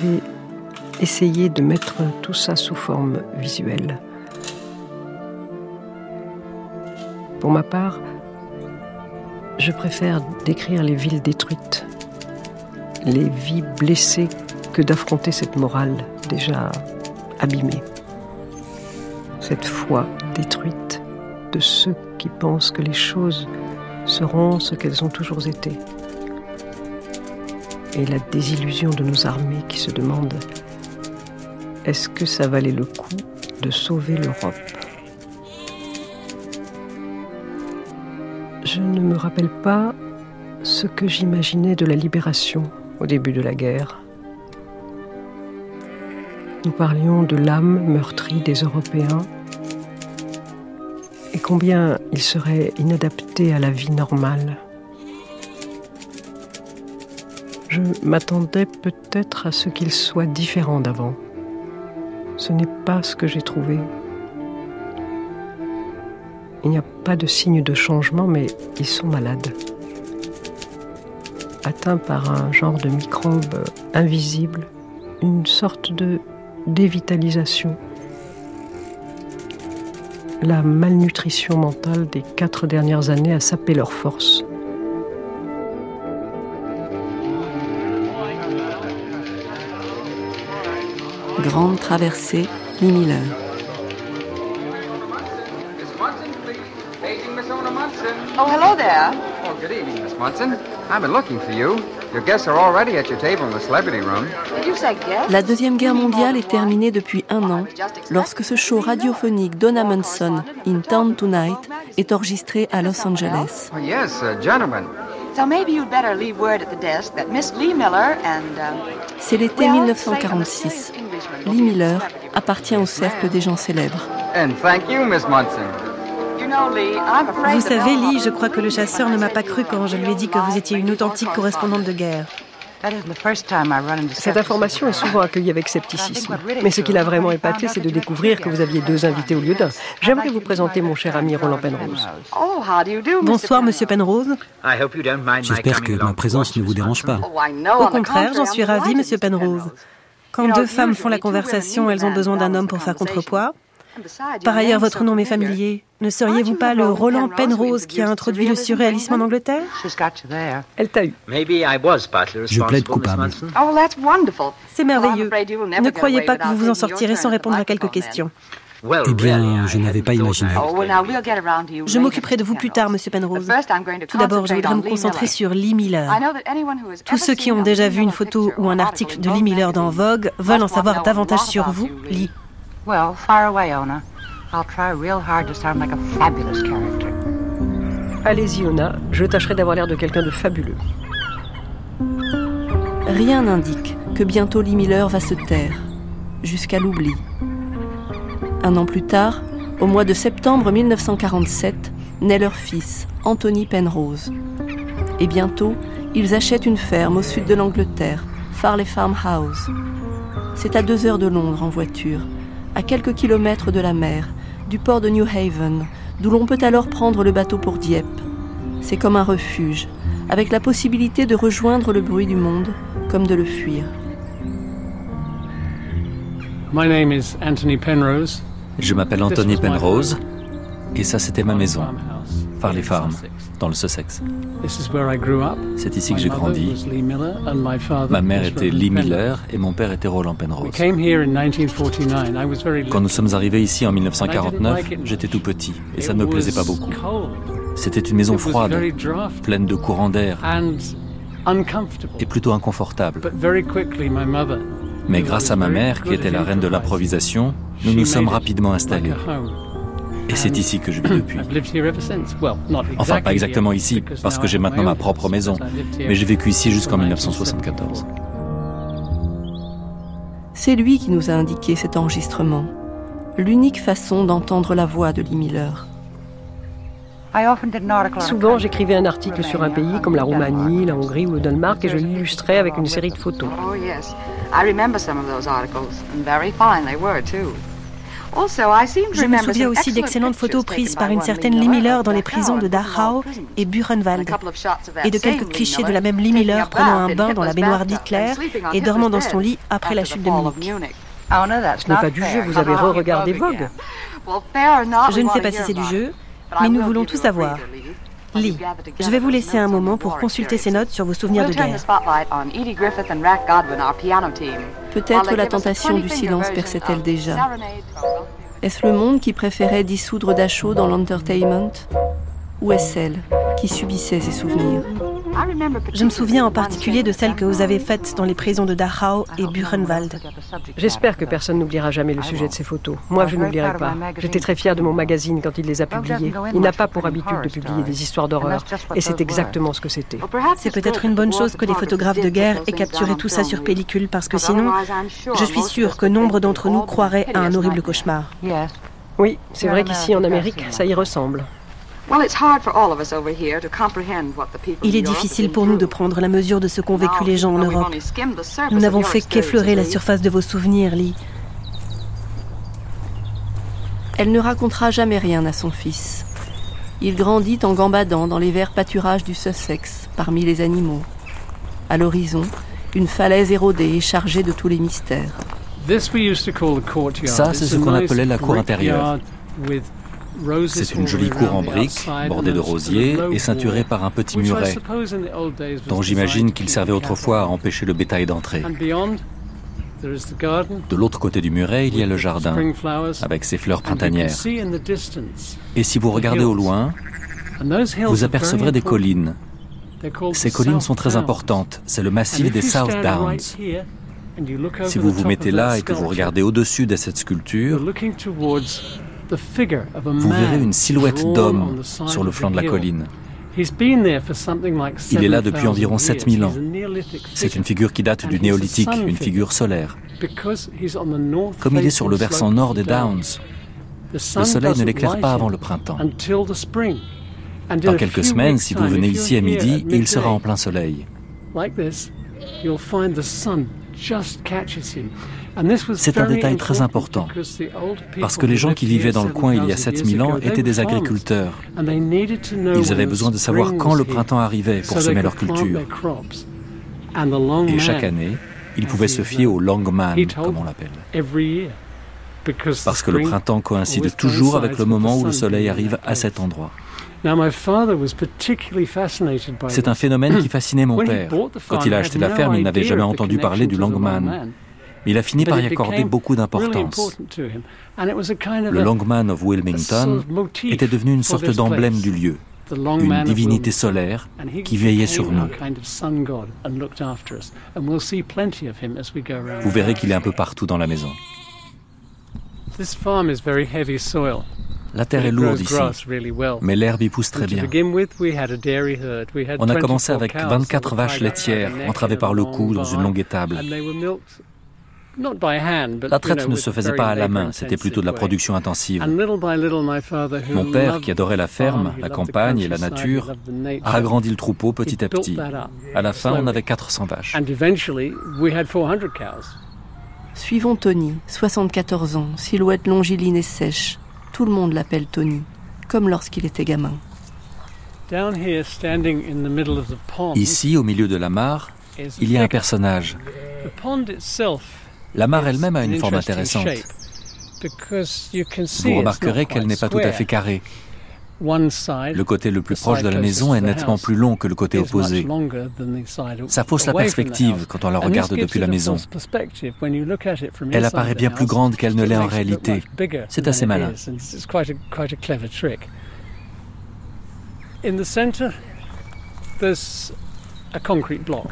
vais essayer de mettre tout ça sous forme visuelle. Pour ma part, je préfère décrire les villes détruites, les vies blessées que d'affronter cette morale déjà abîmée. Cette foi détruite de ceux qui pensent que les choses seront ce qu'elles ont toujours été. Et la désillusion de nos armées qui se demandent est-ce que ça valait le coup de sauver l'Europe? Je ne me rappelle pas ce que j'imaginais de la libération au début de la guerre. Nous parlions de l'âme meurtrie des Européens et combien ils seraient inadaptés à la vie normale. Je m'attendais peut-être à ce qu'ils soient différents d'avant. Ce n'est pas ce que j'ai trouvé. Il n'y a pas de signe de changement, mais ils sont malades. Atteints par un genre de microbe invisible, une sorte de dévitalisation. La malnutrition mentale des quatre dernières années a sapé leur force. Grande traversée, Lee Miller. Oh, hello there. Oh, good evening, Miss Munson. I've been looking for you. Your guests are already at your table in the celebrity room. La Deuxième Guerre mondiale est terminée depuis un an lorsque ce show radiophonique Donna Munson, In Town Tonight, est enregistré à Los Angeles. Oh, yes, uh, gentlemen. So maybe you'd better leave word at the desk that Miss Lee Miller and... Um, C'est l'été 1946. Lee Miller appartient au cercle des gens célèbres. And thank you, Miss Munson. Vous savez, Lee, je crois que le chasseur ne m'a pas cru quand je lui ai dit que vous étiez une authentique correspondante de guerre. Cette information est souvent accueillie avec scepticisme. Mais ce qui l'a vraiment épaté, c'est de découvrir que vous aviez deux invités au lieu d'un. J'aimerais vous présenter mon cher ami Roland Penrose. Bonsoir, monsieur Penrose. J'espère que ma présence ne vous dérange pas. Au contraire, j'en suis ravie, monsieur Penrose. Quand deux femmes font la conversation, elles ont besoin d'un homme pour faire contrepoids. Par ailleurs, votre nom m'est familier. Ne seriez-vous pas le Roland Penrose qui a introduit le surréalisme en Angleterre? Elle t'a eu. Je plaide coupable. C'est merveilleux. Ne croyez pas que vous vous en sortirez sans répondre à quelques questions. Eh bien, je n'avais pas imaginé. Je m'occuperai de vous plus tard, Monsieur Penrose. Tout d'abord, je voudrais me concentrer sur Lee Miller. Tous ceux qui ont déjà vu une photo ou un article de Lee Miller dans Vogue veulent en savoir davantage sur vous, Lee. Well, fire away, Ona. I'll try real hard to sound like a fabulous character. Allez-y, Ona. Je tâcherai d'avoir l'air de quelqu'un de fabuleux. Rien n'indique que bientôt Lee Miller va se taire, jusqu'à l'oubli. Un an plus tard, au mois de septembre 1947, naît leur fils, Anthony Penrose. Et bientôt, ils achètent une ferme au sud de l'Angleterre, Farley Farmhouse. C'est à deux heures de Londres en voiture, à quelques kilomètres de la mer, du port de New Haven, d'où l'on peut alors prendre le bateau pour Dieppe. C'est comme un refuge, avec la possibilité de rejoindre le bruit du monde, comme de le fuir. Je m'appelle Anthony Penrose, et ça c'était ma maison, Farley Farm, dans le Sussex. C'est ici que j'ai grandi. Ma mère était Lee Miller et mon père était Roland Penrose. Quand nous sommes arrivés ici en 1949, j'étais tout petit et ça ne me plaisait pas beaucoup. C'était une maison froide, pleine de courants d'air et plutôt inconfortable. Mais grâce à ma mère, qui était la reine de l'improvisation, nous nous sommes rapidement installés. Et c'est ici que je vis depuis. Enfin, pas exactement ici, parce que j'ai maintenant ma propre maison, mais j'ai vécu ici jusqu'en 1974. C'est lui qui nous a indiqué cet enregistrement, l'unique façon d'entendre la voix de Lee Miller. Souvent, j'écrivais un article sur un pays comme la Roumanie, la Hongrie ou le Danemark et je l'illustrais avec une série de photos. Je me souviens aussi d'excellentes photos prises par une certaine Lee Miller dans les prisons de Dachau et Buchenwald, et de quelques clichés de la même Lee Miller prenant un bain dans la baignoire d'Hitler et dormant dans son lit après la chute de Munich. Ce n'est pas du jeu, vous avez re-regardé Vogue. Je ne sais pas si c'est du jeu, mais nous voulons tout savoir. Lee, je vais vous laisser un moment pour consulter ces notes sur vos souvenirs de guerre. Peut-être la tentation du silence perçait-elle déjà. Est-ce le monde qui préférait dissoudre Dachau dans l'entertainment? Ou est-ce elle qui subissait ses souvenirs? Je me souviens en particulier de celles que vous avez faites dans les prisons de Dachau et Buchenwald. J'espère que personne n'oubliera jamais le sujet de ces photos. Moi, je n'oublierai pas. J'étais très fière de mon magazine quand il les a publiées. Il n'a pas pour habitude de publier des histoires d'horreur, et c'est exactement ce que c'était. C'est peut-être une bonne chose que les photographes de guerre aient capturé tout ça sur pellicule, parce que sinon, je suis sûre que nombre d'entre nous croiraient à un horrible cauchemar. Oui, c'est vrai qu'ici en Amérique, ça y ressemble. Il est difficile pour nous de prendre la mesure de ce qu'ont vécu les gens en Europe. Nous n'avons fait qu'effleurer la surface de vos souvenirs, Lee. Elle ne racontera jamais rien à son fils. Il grandit en gambadant dans les verts pâturages du Sussex, parmi les animaux. À l'horizon, une falaise érodée et chargée de tous les mystères. Ça, c'est ce qu'on appelait la cour intérieure. C'est une jolie cour en briques, bordée de rosiers et ceinturée par un petit muret, dont j'imagine qu'il servait autrefois à empêcher le bétail d'entrer. De l'autre côté du muret, il y a le jardin, avec ses fleurs printanières. Et si vous regardez au loin, vous apercevrez des collines. Ces collines sont très importantes. C'est le massif des South Downs. Si vous vous mettez là et que vous regardez au-dessus de cette sculpture, vous verrez une silhouette d'homme sur le flanc de la colline. Il est là depuis environ 7000 ans. C'est une figure qui date du néolithique, une figure solaire. Comme il est sur le versant nord des Downs, le soleil ne l'éclaire pas avant le printemps. Dans quelques semaines, si vous venez ici à midi, il sera en plein soleil. C'est un détail très important, parce que les gens qui vivaient dans le coin il y a 7000 ans étaient des agriculteurs. Ils avaient besoin de savoir quand le printemps arrivait pour semer leur culture. Et chaque année, ils pouvaient se fier au Langman, comme on l'appelle. Parce que le printemps coïncide toujours avec le moment où le soleil arrive à cet endroit. C'est un phénomène qui fascinait mon père. Quand il a acheté la ferme, il n'avait jamais entendu parler du Langman. il a fini par y accorder beaucoup d'importance. Le Longman of Wilmington était devenu une sorte d'emblème du lieu, une divinité solaire qui veillait sur nous. Vous verrez qu'il est un peu partout dans la maison. La terre est lourde ici, mais l'herbe y pousse très bien. On a commencé avec 24 vaches laitières entravées par le cou dans une longue étable. La traite ne se faisait pas à la main, c'était plutôt de la production intensive. Mon père, qui adorait la ferme, la campagne et la nature, a agrandi le troupeau petit à petit. À la fin, on avait 400 vaches. Suivons Tony, 74 ans, silhouette longiligne et sèche. Tout le monde l'appelle Tony, comme lorsqu'il était gamin. Ici, au milieu de la mare, il y a un personnage. La mare elle-même a une forme intéressante. Vous remarquerez qu'elle n'est pas tout à fait carrée. Le côté le plus proche de la maison est nettement plus long que le côté opposé. Ça fausse la perspective quand on la regarde depuis la maison. Elle apparaît bien plus grande qu'elle ne l'est en réalité. C'est assez malin.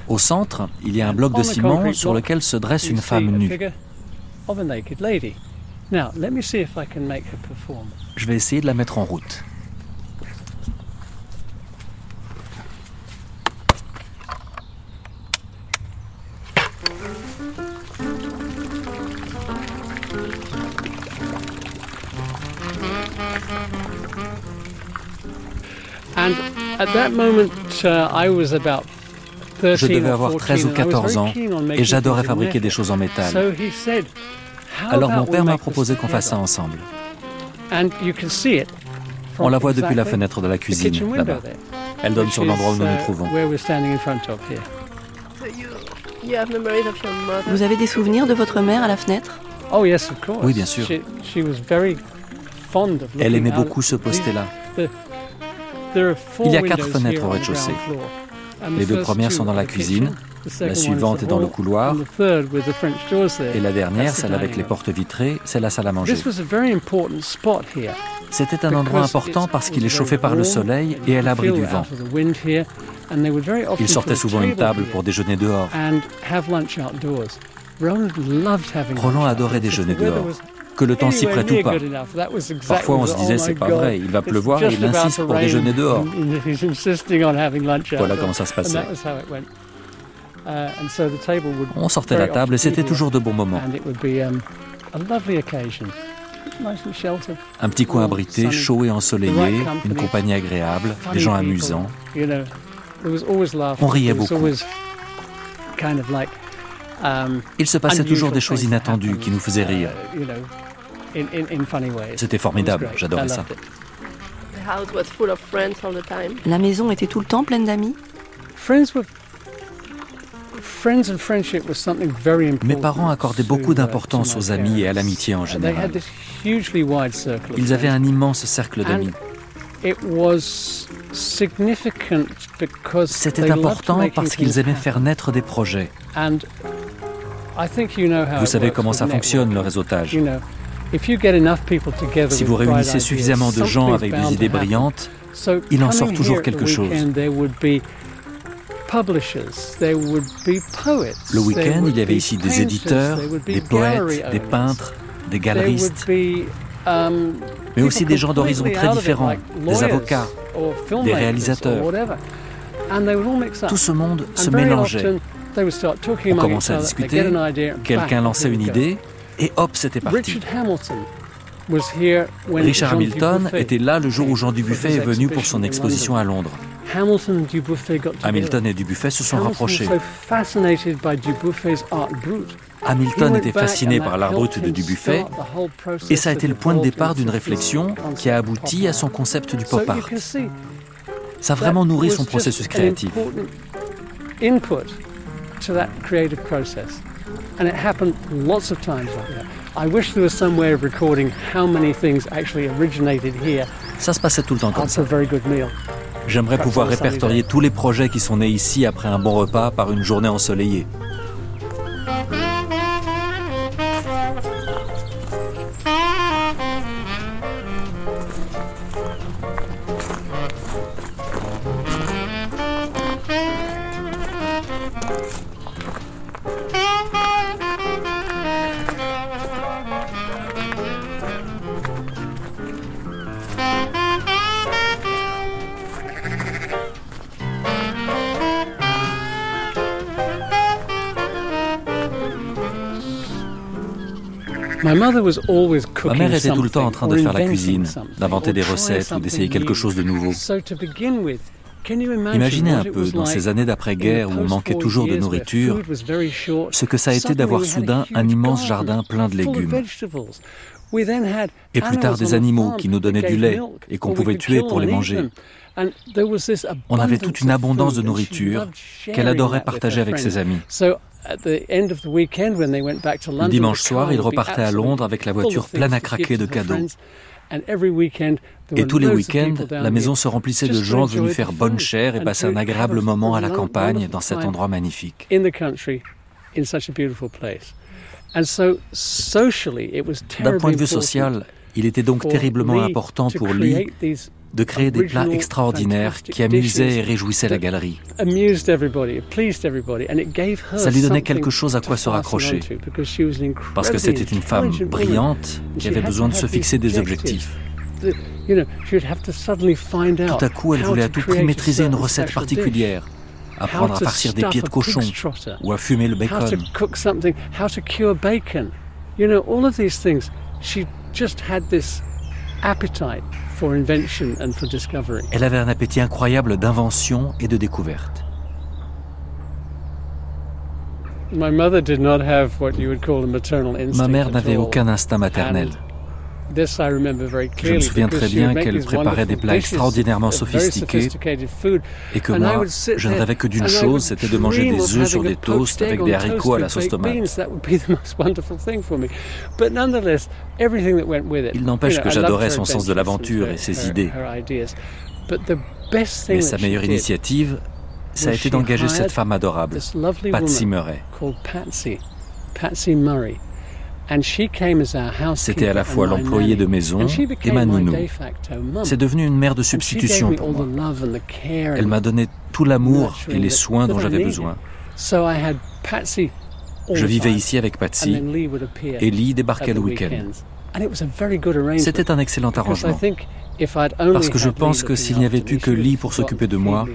Au centre, il y a un bloc de ciment sur lequel se dresse une femme nue. Je vais essayer de la mettre en route. Je devais avoir 13 ou 14 ans et j'adorais fabriquer des choses en métal. Alors mon père m'a proposé qu'on fasse ça ensemble. On la voit depuis la fenêtre de la cuisine, là-bas. Elle donne sur l'endroit où nous nous trouvons. Vous avez des souvenirs de votre mère à la fenêtre? Oh, Oui, bien sûr. Elle aimait beaucoup ce poster-là. Il y a quatre fenêtres au rez-de-chaussée. Les deux premières sont dans la cuisine, la suivante est dans le couloir, et la dernière, celle avec les portes vitrées, c'est la salle à manger. C'était un endroit important parce qu'il est chauffé par le soleil et à l'abri du vent. Il sortait souvent une table pour déjeuner dehors. Roland adorait déjeuner dehors. Que le temps s'y prête ou pas. Parfois, on se disait, c'est pas vrai, il va pleuvoir et il insiste pour déjeuner dehors. Voilà comment ça se passait. On sortait la table et c'était toujours de bons moments. Un petit coin abrité, chaud et ensoleillé, une compagnie agréable, des gens amusants. On riait beaucoup. Il se passait toujours des choses inattendues qui nous faisaient rire. C'était formidable, j'adorais ça. La maison était tout le temps pleine d'amis mes parents accordaient beaucoup d'importance aux amis et à l'amitié en général. Ils avaient un immense cercle d'amis. C'était important parce qu'ils aimaient faire naître des projets. Vous savez comment ça fonctionne, le réseautage. Si vous réunissez suffisamment de gens avec des idées brillantes, il en sort toujours quelque chose. Le week-end, il y avait ici des éditeurs, des poètes, des peintres, des galeristes, um, mais aussi des gens d'horizons très différents, des avocats, des réalisateurs. Tout ce monde se mélangeait. On commençait à discuter, quelqu'un lançait une idée, et hop, c'était parti. Richard Hamilton était là le jour où Jean Dubuffet est venu pour son exposition à Londres. Hamilton et Dubuffet se sont rapprochés. Hamilton était fasciné par l'art brut de Dubuffet et ça a été le point de départ d'une réflexion qui a abouti à son concept du pop art. Ça a vraiment nourri son processus créatif. And it happened lots of times like that. I wish there was some way of recording how many things actually originated here. Ça se passait tout le temps comme ça. J'aimerais pouvoir répertorier tous les projets qui sont nés ici après un bon repas par une journée ensoleillée. Ma mère était tout le temps en train de faire la cuisine, d'inventer des recettes ou d'essayer quelque chose de nouveau. Imaginez un peu, dans ces années d'après-guerre où on manquait toujours de nourriture, ce que ça a été d'avoir soudain un immense jardin plein de légumes. Et plus tard des animaux qui nous donnaient du lait et qu'on pouvait tuer pour les manger. On avait toute une abondance de nourriture qu'elle adorait partager avec ses amis. Le dimanche soir, il repartait à Londres avec la voiture pleine à craquer de cadeaux. Et tous les week-ends, la maison se remplissait de gens venus faire bonne chère et passer un agréable moment à la campagne dans cet endroit magnifique. D'un point de vue social, il était donc terriblement important pour lui de créer des plats extraordinaires qui amusaient et réjouissaient la galerie. Ça lui donnait quelque chose à quoi se raccrocher, parce que c'était une femme brillante qui avait besoin de se fixer des objectifs. Tout à coup, elle voulait à tout prix maîtriser une recette particulière, apprendre à farcir des pieds de cochon ou à fumer le bacon. Elle avait un appétit incroyable d'invention et de découverte. Ma mère n'avait aucun instinct maternel. Je me souviens très bien qu'elle préparait des plats extraordinairement sophistiqués et que moi, je ne rêvais que d'une chose, c'était de manger des œufs sur des toasts avec des haricots à la sauce tomate. Il n'empêche que j'adorais son sens de l'aventure et ses idées. Mais sa meilleure initiative, ça a été d'engager cette femme adorable, Patsy Murray. C'était à la fois l'employé de maison et ma nounou. C'est devenu une mère de substitution pour moi. Elle m'a donné tout l'amour et les soins dont j'avais besoin. Je vivais ici avec Patsy et Lee débarquait le week-end. C'était un excellent arrangement. Parce que je pense que s'il n'y avait eu que Lee pour s'occuper de moi,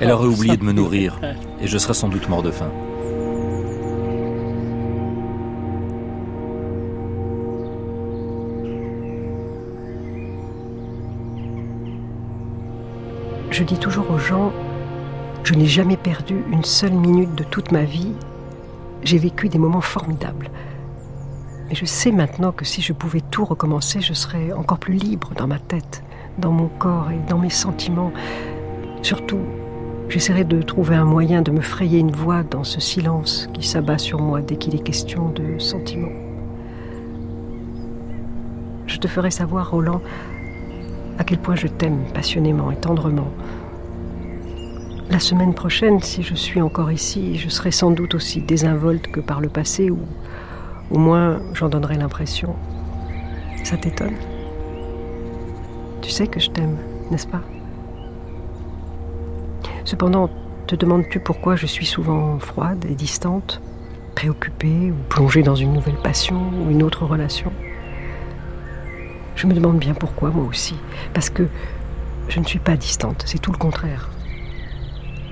elle aurait oublié de me nourrir et je serais sans doute mort de faim. Je dis toujours aux gens, je n'ai jamais perdu une seule minute de toute ma vie. J'ai vécu des moments formidables. Mais je sais maintenant que si je pouvais tout recommencer, je serais encore plus libre dans ma tête, dans mon corps et dans mes sentiments. Surtout, j'essaierai de trouver un moyen de me frayer une voie dans ce silence qui s'abat sur moi dès qu'il est question de sentiments. Je te ferai savoir, Roland, à quel point je t'aime passionnément et tendrement. La semaine prochaine, si je suis encore ici, je serai sans doute aussi désinvolte que par le passé, ou au moins j'en donnerai l'impression. Ça t'étonne? Tu sais que je t'aime, n'est-ce pas? Cependant, te demandes-tu pourquoi je suis souvent froide et distante, préoccupée ou plongée dans une nouvelle passion ou une autre relation? Je me demande bien pourquoi, moi aussi. Parce que je ne suis pas distante, c'est tout le contraire.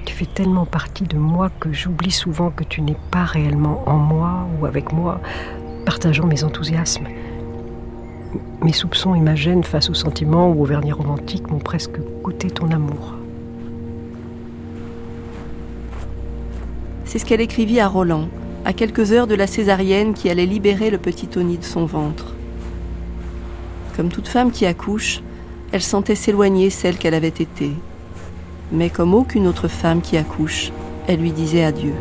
Tu fais tellement partie de moi que j'oublie souvent que tu n'es pas réellement en moi ou avec moi, partageant mes enthousiasmes. Mes soupçons et ma gêne face aux sentiments ou aux vernis romantiques m'ont presque goûté ton amour. C'est ce qu'elle écrivit à Roland, à quelques heures de la césarienne qui allait libérer le petit Tony de son ventre. Comme toute femme qui accouche, elle sentait s'éloigner celle qu'elle avait été. Mais comme aucune autre femme qui accouche, elle lui disait adieu.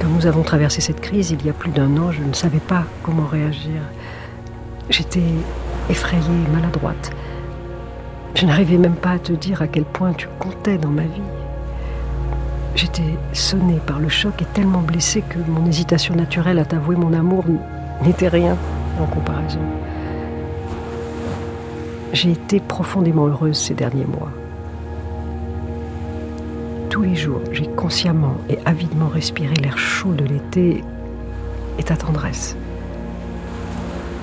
Quand nous avons traversé cette crise il y a plus d'un an, je ne savais pas comment réagir. J'étais effrayée maladroite. Je n'arrivais même pas à te dire à quel point tu comptais dans ma vie. J'étais sonnée par le choc et tellement blessée que mon hésitation naturelle à t'avouer mon amour n'était rien en comparaison. J'ai été profondément heureuse ces derniers mois. Tous les jours, j'ai consciemment et avidement respiré l'air chaud de l'été et ta tendresse.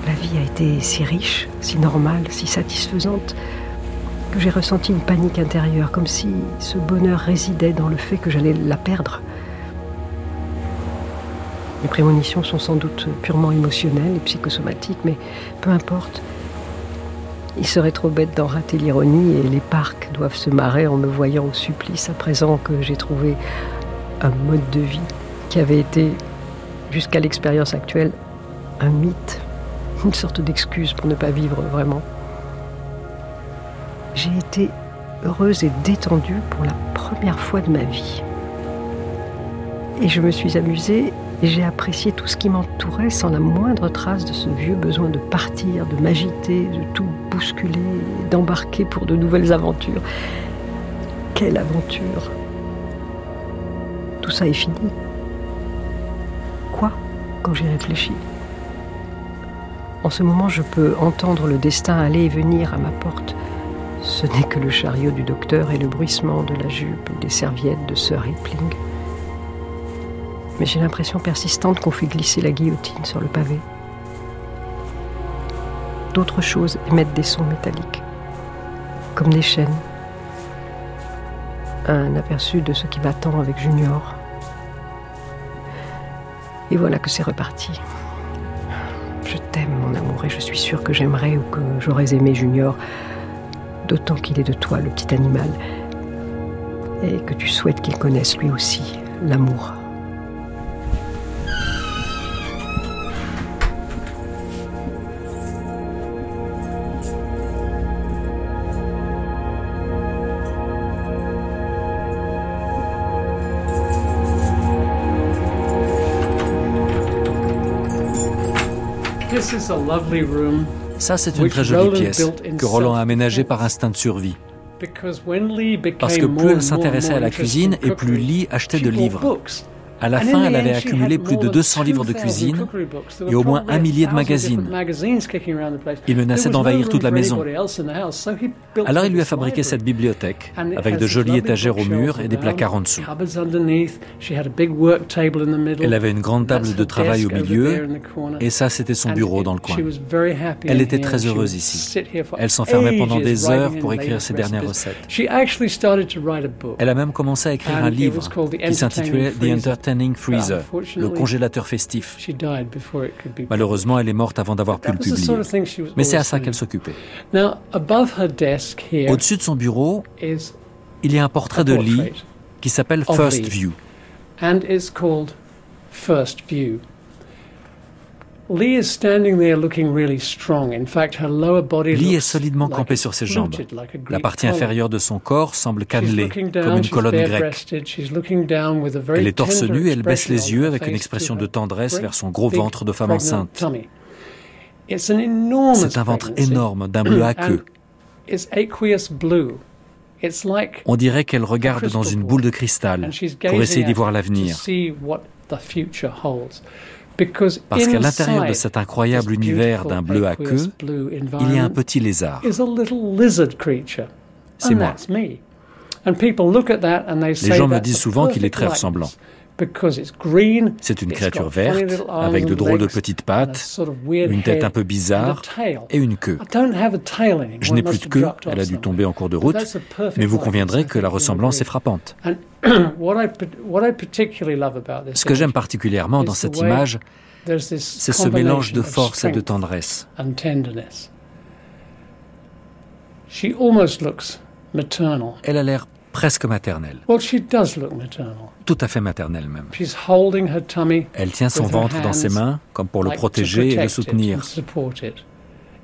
La vie a été si riche, si normale, si satisfaisante j'ai ressenti une panique intérieure, comme si ce bonheur résidait dans le fait que j'allais la perdre. Les prémonitions sont sans doute purement émotionnelles et psychosomatiques, mais peu importe. Il serait trop bête d'en rater l'ironie et les parcs doivent se marrer en me voyant au supplice à présent que j'ai trouvé un mode de vie qui avait été, jusqu'à l'expérience actuelle, un mythe, une sorte d'excuse pour ne pas vivre vraiment j'ai été heureuse et détendue pour la première fois de ma vie. Et je me suis amusée et j'ai apprécié tout ce qui m'entourait sans la moindre trace de ce vieux besoin de partir, de m'agiter, de tout bousculer, d'embarquer pour de nouvelles aventures. Quelle aventure Tout ça est fini. Quoi quand j'y réfléchis? En ce moment, je peux entendre le destin aller et venir à ma porte ce n'est que le chariot du docteur et le bruissement de la jupe et des serviettes de Sir Hipling. Mais j'ai l'impression persistante qu'on fait glisser la guillotine sur le pavé. D'autres choses émettent des sons métalliques, comme des chaînes. Un aperçu de ce qui m'attend avec Junior. Et voilà que c'est reparti. Je t'aime, mon amour, et je suis sûre que j'aimerais ou que j'aurais aimé Junior d'autant qu'il est de toi, le petit animal. et que tu souhaites qu'il connaisse lui aussi l'amour. Ça, c'est une très jolie pièce que Roland a aménagée par instinct de survie. Parce que plus elle s'intéressait à la cuisine et plus Lee achetait de livres. À la fin, elle avait accumulé plus de 200 livres de cuisine et au moins un millier de magazines. Il menaçait d'envahir toute la maison. Alors il lui a fabriqué cette bibliothèque avec de jolies étagères au mur et des placards en dessous. Elle avait une grande table de travail au milieu et ça c'était son bureau dans le coin. Elle était très heureuse ici. Elle s'enfermait pendant des heures pour écrire ses dernières recettes. Elle a même commencé à écrire un livre qui s'intitulait The Entertainment Freezer, le congélateur festif. Malheureusement, elle est morte avant d'avoir pu le publier. Mais c'est à ça qu'elle s'occupait. Au-dessus de son bureau, il y a un portrait de Lee qui s'appelle First View. Lee est solidement campé sur ses jambes. La partie inférieure de son corps semble cannelée, comme une colonne grecque. Elle est torse nu et elle baisse les yeux avec une expression de tendresse vers son gros ventre de femme enceinte. C'est un ventre énorme, d'un bleu aqueux. On dirait qu'elle regarde dans une boule de cristal pour essayer d'y voir l'avenir. Parce qu'à l'intérieur de cet incroyable univers d'un bleu à queue, il y a un petit lézard. C'est moi. Les gens me disent souvent qu'il est très ressemblant. C'est une créature verte, avec de drôles de petites pattes, une tête un peu bizarre et une queue. Je n'ai plus de queue, elle a dû tomber en cours de route, mais vous conviendrez que la ressemblance est frappante. Ce que j'aime particulièrement dans cette image, c'est ce mélange de force et de tendresse. Elle a l'air presque maternelle. Tout à fait maternelle même. Elle tient son ventre dans ses mains comme pour le protéger et le soutenir.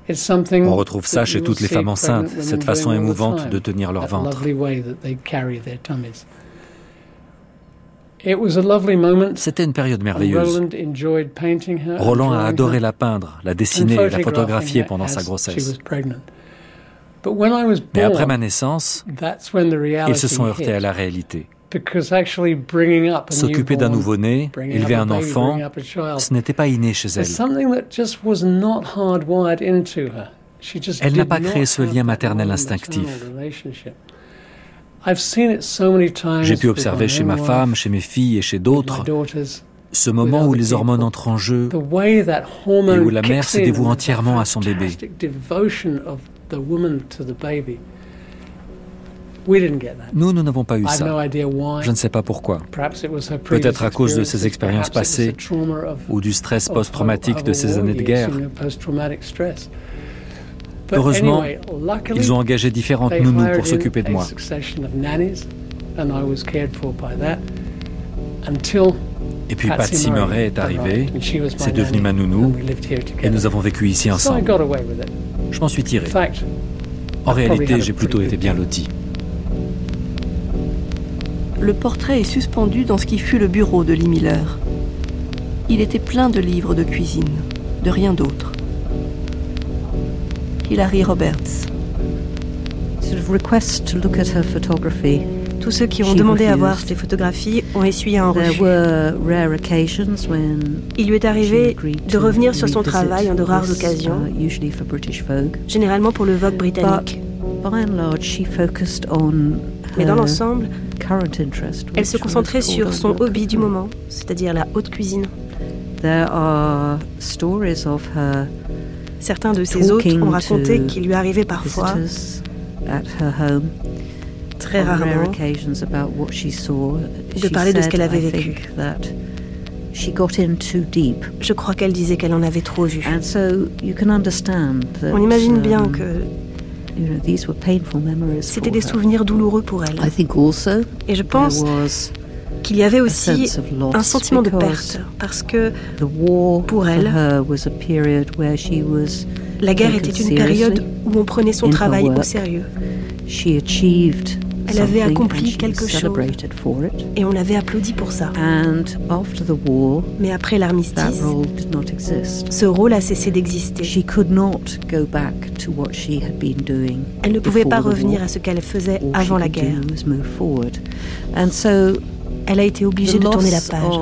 On retrouve ça chez toutes les femmes enceintes, cette façon émouvante de tenir leur ventre. C'était une période merveilleuse. Roland a adoré la peindre, la dessiner, la photographier pendant sa grossesse. Mais après ma naissance, ils se sont heurtés à la réalité. S'occuper d'un nouveau-né, élever un enfant, ce n'était pas inné chez elle. Elle n'a pas créé ce lien maternel instinctif. J'ai pu observer chez ma femme, chez mes filles et chez d'autres ce moment où les hormones entrent en jeu et où la mère se dévoue entièrement à son bébé. Nous, nous n'avons pas eu ça. Je ne sais pas pourquoi. Peut-être à cause de ses expériences passées ou du stress post-traumatique de ces années de guerre. Heureusement, ils ont engagé différentes nounous pour s'occuper de moi. Et puis Patsy Murray est arrivée, c'est devenu ma nounou, et nous avons vécu ici ensemble. Je m'en suis tiré. En réalité, j'ai plutôt été bien loti. Le portrait est suspendu dans ce qui fut le bureau de Lee Miller. Il était plein de livres de cuisine, de rien d'autre. Hilary Roberts. Tous ceux qui ont demandé à voir ses photographies ont essuyé un refus. Il lui est arrivé de revenir sur son travail en de rares occasions, uh, généralement pour le Vogue britannique. Mais dans l'ensemble, elle se concentrait sur son hobby du moment, c'est-à-dire la haute cuisine. Certains de ses hôtes ont raconté qu'il lui arrivait parfois, très rarement, de parler de ce qu'elle avait vécu. Je crois qu'elle disait qu'elle en avait trop vu. On imagine bien um, que C'était des souvenirs douloureux pour elle. Et je pense qu'il y avait aussi un sentiment de perte, parce que pour elle, la guerre était une période où on prenait son travail au sérieux. Elle avait accompli quelque chose et on l'avait applaudi pour ça. Mais après l'armistice, ce rôle a cessé d'exister. Elle ne pouvait pas revenir à ce qu'elle faisait avant la guerre. Elle a été obligée de tourner la page.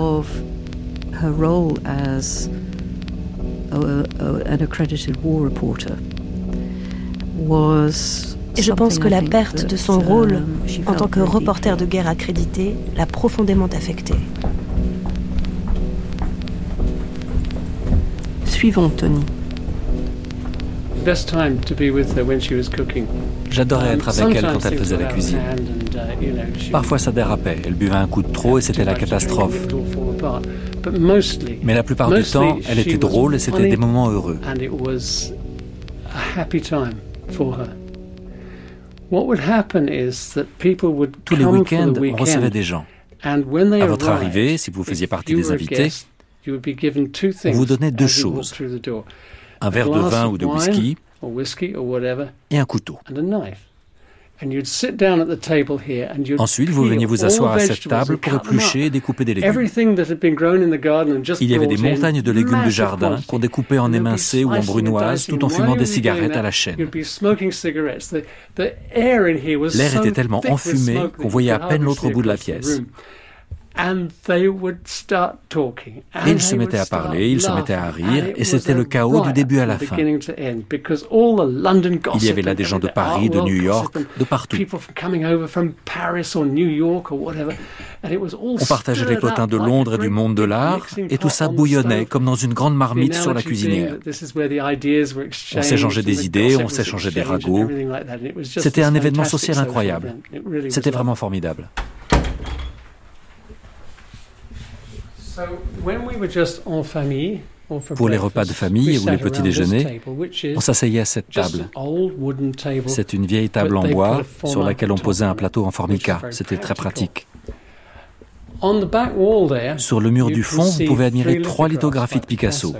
Et je pense que la perte de son rôle um, en tant que reporter de guerre accrédité l'a profondément affectée. Suivons Tony. J'adorais être avec elle quand elle faisait la cuisine. Uh, Parfois ça dérapait, elle buvait un coup de trop et c'était la catastrophe. Mais la plupart du temps, elle était drôle et c'était des moments heureux. Tous les week-ends, on recevait des gens. À votre arrivée, si vous faisiez partie des invités, on vous donnait deux choses. Un verre de vin ou de whisky et un couteau. Ensuite, vous veniez vous asseoir à cette table pour éplucher et découper des légumes. Il y avait des montagnes de légumes du jardin qu'on découpait en émincés ou en brunoises tout en fumant des cigarettes à la chaîne. L'air était tellement enfumé qu'on voyait à peine l'autre bout de la pièce. Et ils se mettaient à parler, ils se mettaient à rire, et c'était le chaos du début à la fin. Il y avait là des gens de Paris, de New York, de partout. On partageait les potins de Londres et du monde de l'art, et tout ça bouillonnait comme dans une grande marmite sur la cuisinière. On s'échangeait des idées, on s'échangeait des ragots. C'était un événement social incroyable. C'était vraiment formidable. Pour les repas de famille ou les petits déjeuners, on s'asseyait à cette table. C'est une vieille table en bois sur laquelle on posait un plateau en formica. C'était très pratique. Sur le mur du fond, vous pouvez admirer trois lithographies de Picasso.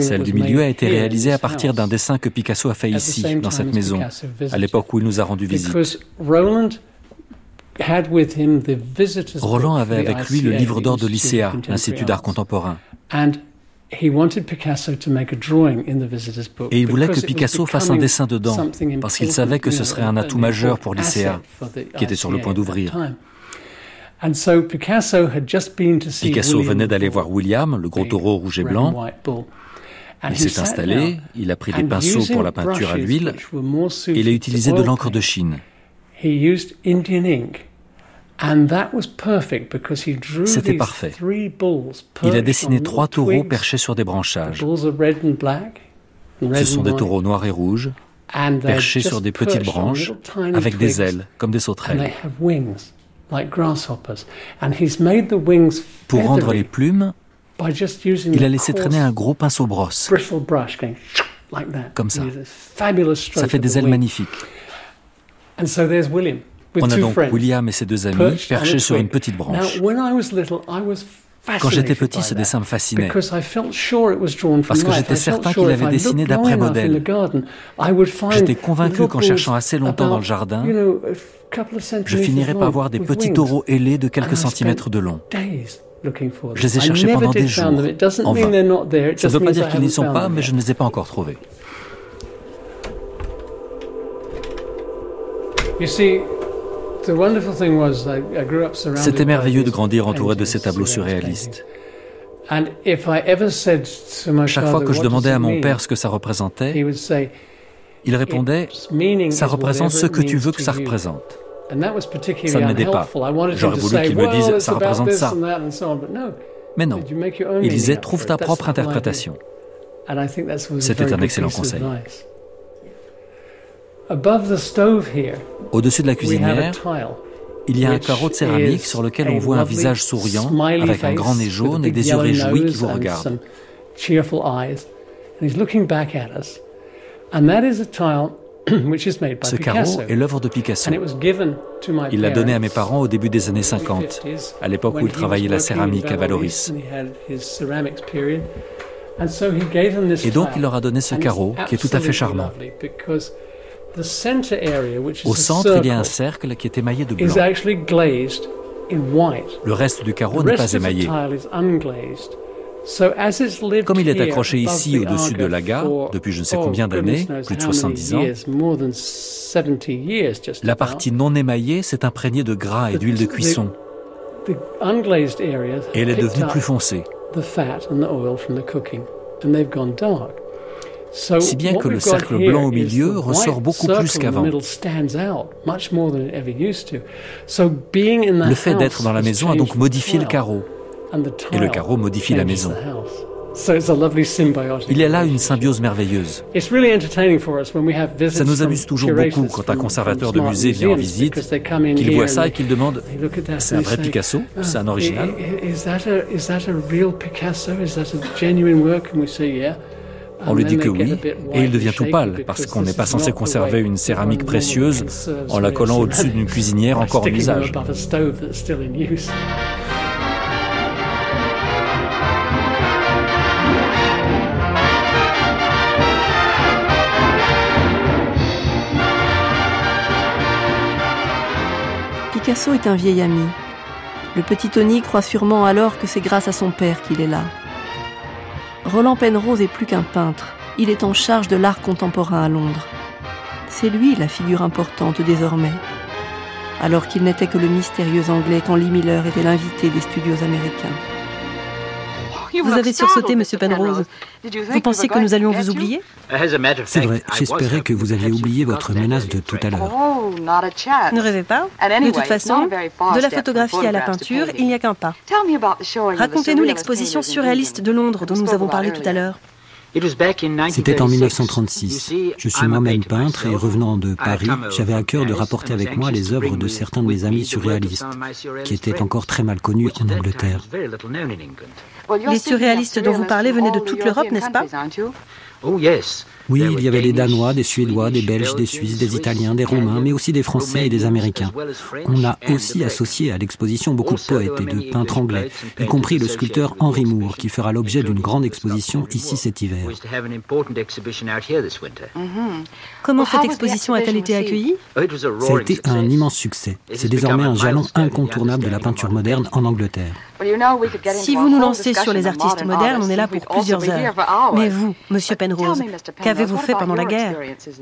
Celle du milieu a été réalisée à partir d'un dessin que Picasso a fait ici, dans cette maison, à l'époque où il nous a rendu visite. Roland avait avec lui le livre d'or de l'ICA, l'Institut d'art contemporain. Et il voulait que Picasso fasse un dessin dedans, parce qu'il savait que ce serait un atout majeur pour l'ICA, qui était sur le point d'ouvrir. Picasso venait d'aller voir William, le gros taureau rouge et blanc. Il s'est installé, il a pris des pinceaux pour la peinture à l'huile, et il a utilisé de l'encre de Chine. C'était parfait. Il a dessiné trois taureaux perchés sur des branchages. Ce sont des taureaux noirs et rouges, perchés sur des petites branches, avec des ailes, comme des sauterelles. Pour rendre les plumes, il a laissé traîner un gros pinceau brosse, comme ça. Ça fait des ailes magnifiques. On a donc William et ses deux amis perchés sur une petite branche. Quand j'étais petit, ce dessin me fascinait, parce que j'étais certain qu'il avait dessiné d'après modèle. J'étais convaincu qu'en cherchant assez longtemps dans le jardin, je finirais par voir des petits taureaux ailés de quelques centimètres de long. Je les ai cherchés pendant des jours, en vain. Ça ne veut pas dire qu'ils n'y sont pas, mais je ne les ai pas encore trouvés. C'était merveilleux de grandir entouré de ces tableaux surréalistes. Chaque fois que je demandais à mon père ce que ça représentait, il répondait ⁇ ça représente ce que tu veux que ça représente ⁇ Ça ne m'aidait pas. J'aurais voulu qu'il me dise ⁇ ça représente ça ⁇ Mais non, il disait ⁇ trouve ta propre interprétation ⁇ C'était un excellent conseil. Au-dessus de la cuisinière, il y a un carreau de céramique sur lequel on voit un visage souriant avec un grand nez jaune et des yeux réjouis qui vous regardent. Ce carreau est l'œuvre de Picasso. Il l'a donné à mes parents au début des années 50, à l'époque où il travaillait la céramique à Valoris. Et donc il leur a donné ce carreau qui est tout à fait charmant. Au centre, il y a un cercle qui est émaillé de blanc. Le reste du carreau n'est pas émaillé. Comme il est accroché ici au-dessus de la gare depuis je ne sais oh, combien d'années, plus de 70 ans, la partie non émaillée s'est imprégnée de gras et d'huile de cuisson. Et elle est devenue plus foncée. Si bien que le cercle blanc au milieu ressort beaucoup plus qu'avant. Le fait d'être dans la maison a donc modifié le carreau. et le carreau modifie la maison. Il y a là une symbiose merveilleuse. Ça nous amuse toujours beaucoup quand un conservateur de musée vient en visite, qu'il voit ça et qu'il demande C'est un vrai Picasso C'est un original on lui dit que oui, et il devient tout pâle, parce qu'on n'est pas censé conserver une céramique précieuse en la collant au-dessus d'une cuisinière encore en usage. Picasso est un vieil ami. Le petit Tony croit sûrement alors que c'est grâce à son père qu'il est là. Roland Penrose est plus qu'un peintre, il est en charge de l'art contemporain à Londres. C'est lui la figure importante désormais, alors qu'il n'était que le mystérieux anglais quand Lee Miller était l'invité des studios américains. Vous avez sursauté, Monsieur Penrose. Vous pensiez que nous allions vous oublier? C'est vrai, j'espérais que vous aviez oublié votre menace de tout à l'heure. Oh, ne rêvez pas. De toute façon, de la photographie à la peinture, il n'y a qu'un pas. Racontez-nous l'exposition surréaliste de Londres dont nous avons parlé tout à l'heure. C'était en 1936. Je suis moi-même peintre et revenant de Paris, j'avais à cœur de rapporter avec moi les œuvres de certains de mes amis surréalistes, qui étaient encore très mal connus en Angleterre. Les surréalistes dont vous parlez venaient de toute l'Europe, n'est-ce pas? Oui, il y avait des Danois, des Suédois, des Belges, des Suisses, des Italiens, des Romains, mais aussi des Français et des Américains. On a aussi associé à l'exposition beaucoup de poètes et de peintres anglais, y compris le sculpteur Henry Moore, qui fera l'objet d'une grande exposition ici cet hiver. Mm-hmm. Comment cette exposition a-t-elle été accueillie? Ça a été un immense succès. C'est désormais un jalon incontournable de la peinture moderne en Angleterre. Si vous nous lancez sur les artistes modernes, on est là pour plusieurs heures. Mais vous, Monsieur Penrose, qu'avez-vous fait pendant la guerre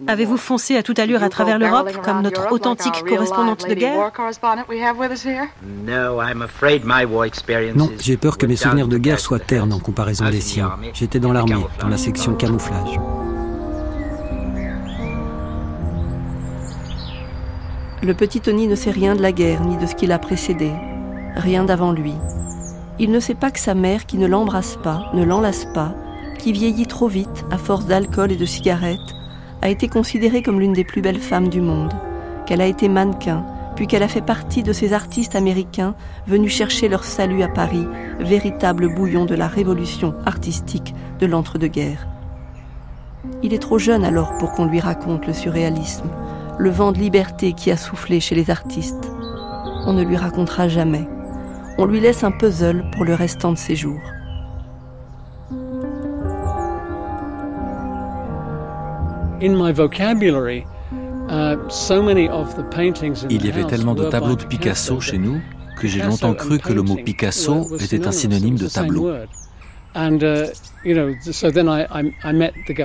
Avez-vous foncé à toute allure à travers l'Europe comme notre authentique correspondante de guerre? Non, j'ai peur que mes souvenirs de guerre soient ternes en comparaison des siens. J'étais dans l'armée, dans la section camouflage. Le petit Tony ne sait rien de la guerre ni de ce qui l'a précédé, rien d'avant lui. Il ne sait pas que sa mère, qui ne l'embrasse pas, ne l'enlace pas, qui vieillit trop vite à force d'alcool et de cigarettes, a été considérée comme l'une des plus belles femmes du monde, qu'elle a été mannequin, puis qu'elle a fait partie de ces artistes américains venus chercher leur salut à Paris, véritable bouillon de la révolution artistique de l'entre-deux-guerres. Il est trop jeune alors pour qu'on lui raconte le surréalisme, le vent de liberté qui a soufflé chez les artistes. On ne lui racontera jamais on lui laisse un puzzle pour le restant de ses jours. Il y avait tellement de tableaux de Picasso chez nous que j'ai longtemps cru que le mot Picasso était un synonyme de tableau.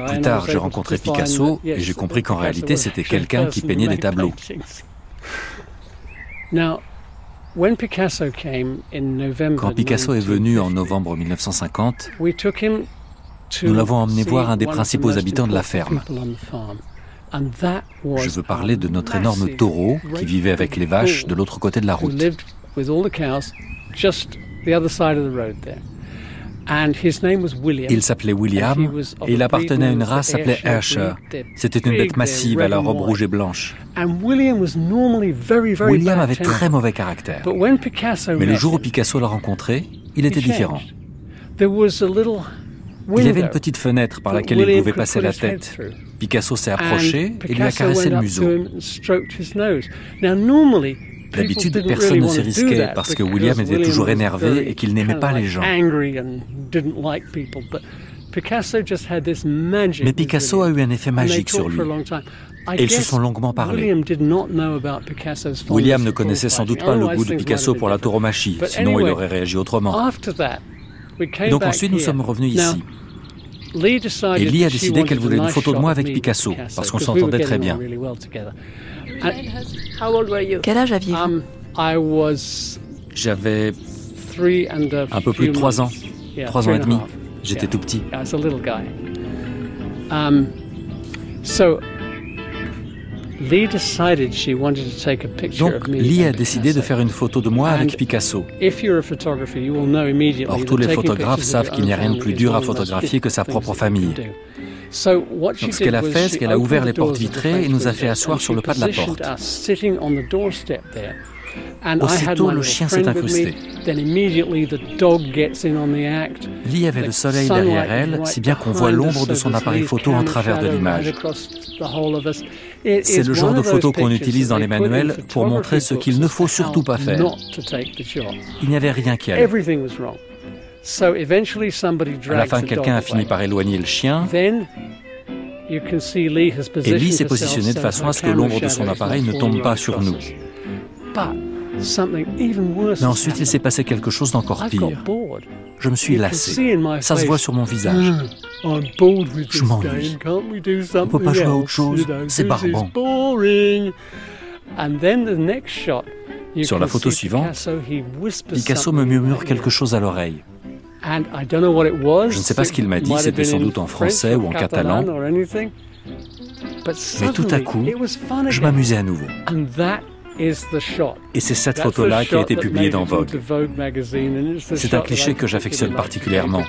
Plus tard, j'ai rencontré Picasso et j'ai compris qu'en réalité, c'était quelqu'un qui peignait des tableaux. Quand Picasso est venu en novembre 1950, nous l'avons emmené voir un des principaux habitants de la ferme. Je veux parler de notre énorme taureau qui vivait avec les vaches de l'autre côté de la route. Il s'appelait William et il appartenait à une race s'appelait Ayrshire. C'était une bête massive à la robe rouge et blanche. William avait très mauvais caractère. Mais le jour où Picasso l'a rencontré, il était différent. Il y avait une petite fenêtre par laquelle il pouvait passer la tête. Picasso s'est approché et lui a caressé le museau. D'habitude, personne ne s'y risquait parce que William était toujours énervé et qu'il n'aimait pas les gens. Mais Picasso a eu un effet magique sur lui. Et ils se sont longuement parlé. William ne connaissait sans doute pas le goût de Picasso pour la tauromachie, sinon il aurait réagi autrement. Donc ensuite, nous sommes revenus ici. Et Lee a décidé qu'elle voulait une photo de moi avec Picasso, parce qu'on s'entendait très bien. Quel âge aviez-vous? Um, J'avais un peu plus de trois ans, trois ans et demi. J'étais tout petit. Donc Lee a décidé de faire une photo de moi avec Picasso. Or tous les photographes savent qu'il n'y a rien de plus dur à photographier que sa propre famille. Donc ce qu'elle a fait, c'est qu'elle a ouvert les portes vitrées et nous a fait asseoir sur le pas de la porte. Aussitôt, le chien s'est incrusté. Lee avait le soleil derrière elle, si bien qu'on voit l'ombre de son appareil photo en travers de l'image. C'est le genre de photo qu'on utilise dans les manuels pour montrer ce qu'il ne faut surtout pas faire. Il n'y avait rien qui allait. À la fin, quelqu'un a fini par éloigner le chien. Et Lee s'est positionné de façon à ce que l'ombre de son appareil ne tombe pas sur nous. Mais ensuite, il s'est passé quelque chose d'encore pire. Je me suis lassé. Ça se voit sur mon visage. Je m'ennuie. On ne peut pas jouer à autre chose? C'est barbant. Sur la photo suivante, Picasso me murmure quelque chose à l'oreille. Je ne sais pas ce qu'il m'a dit, c'était sans doute en français ou en catalan. Mais tout à coup, je m'amusais à nouveau. Et c'est cette photo-là qui a été publiée dans Vogue. C'est un cliché que j'affectionne particulièrement,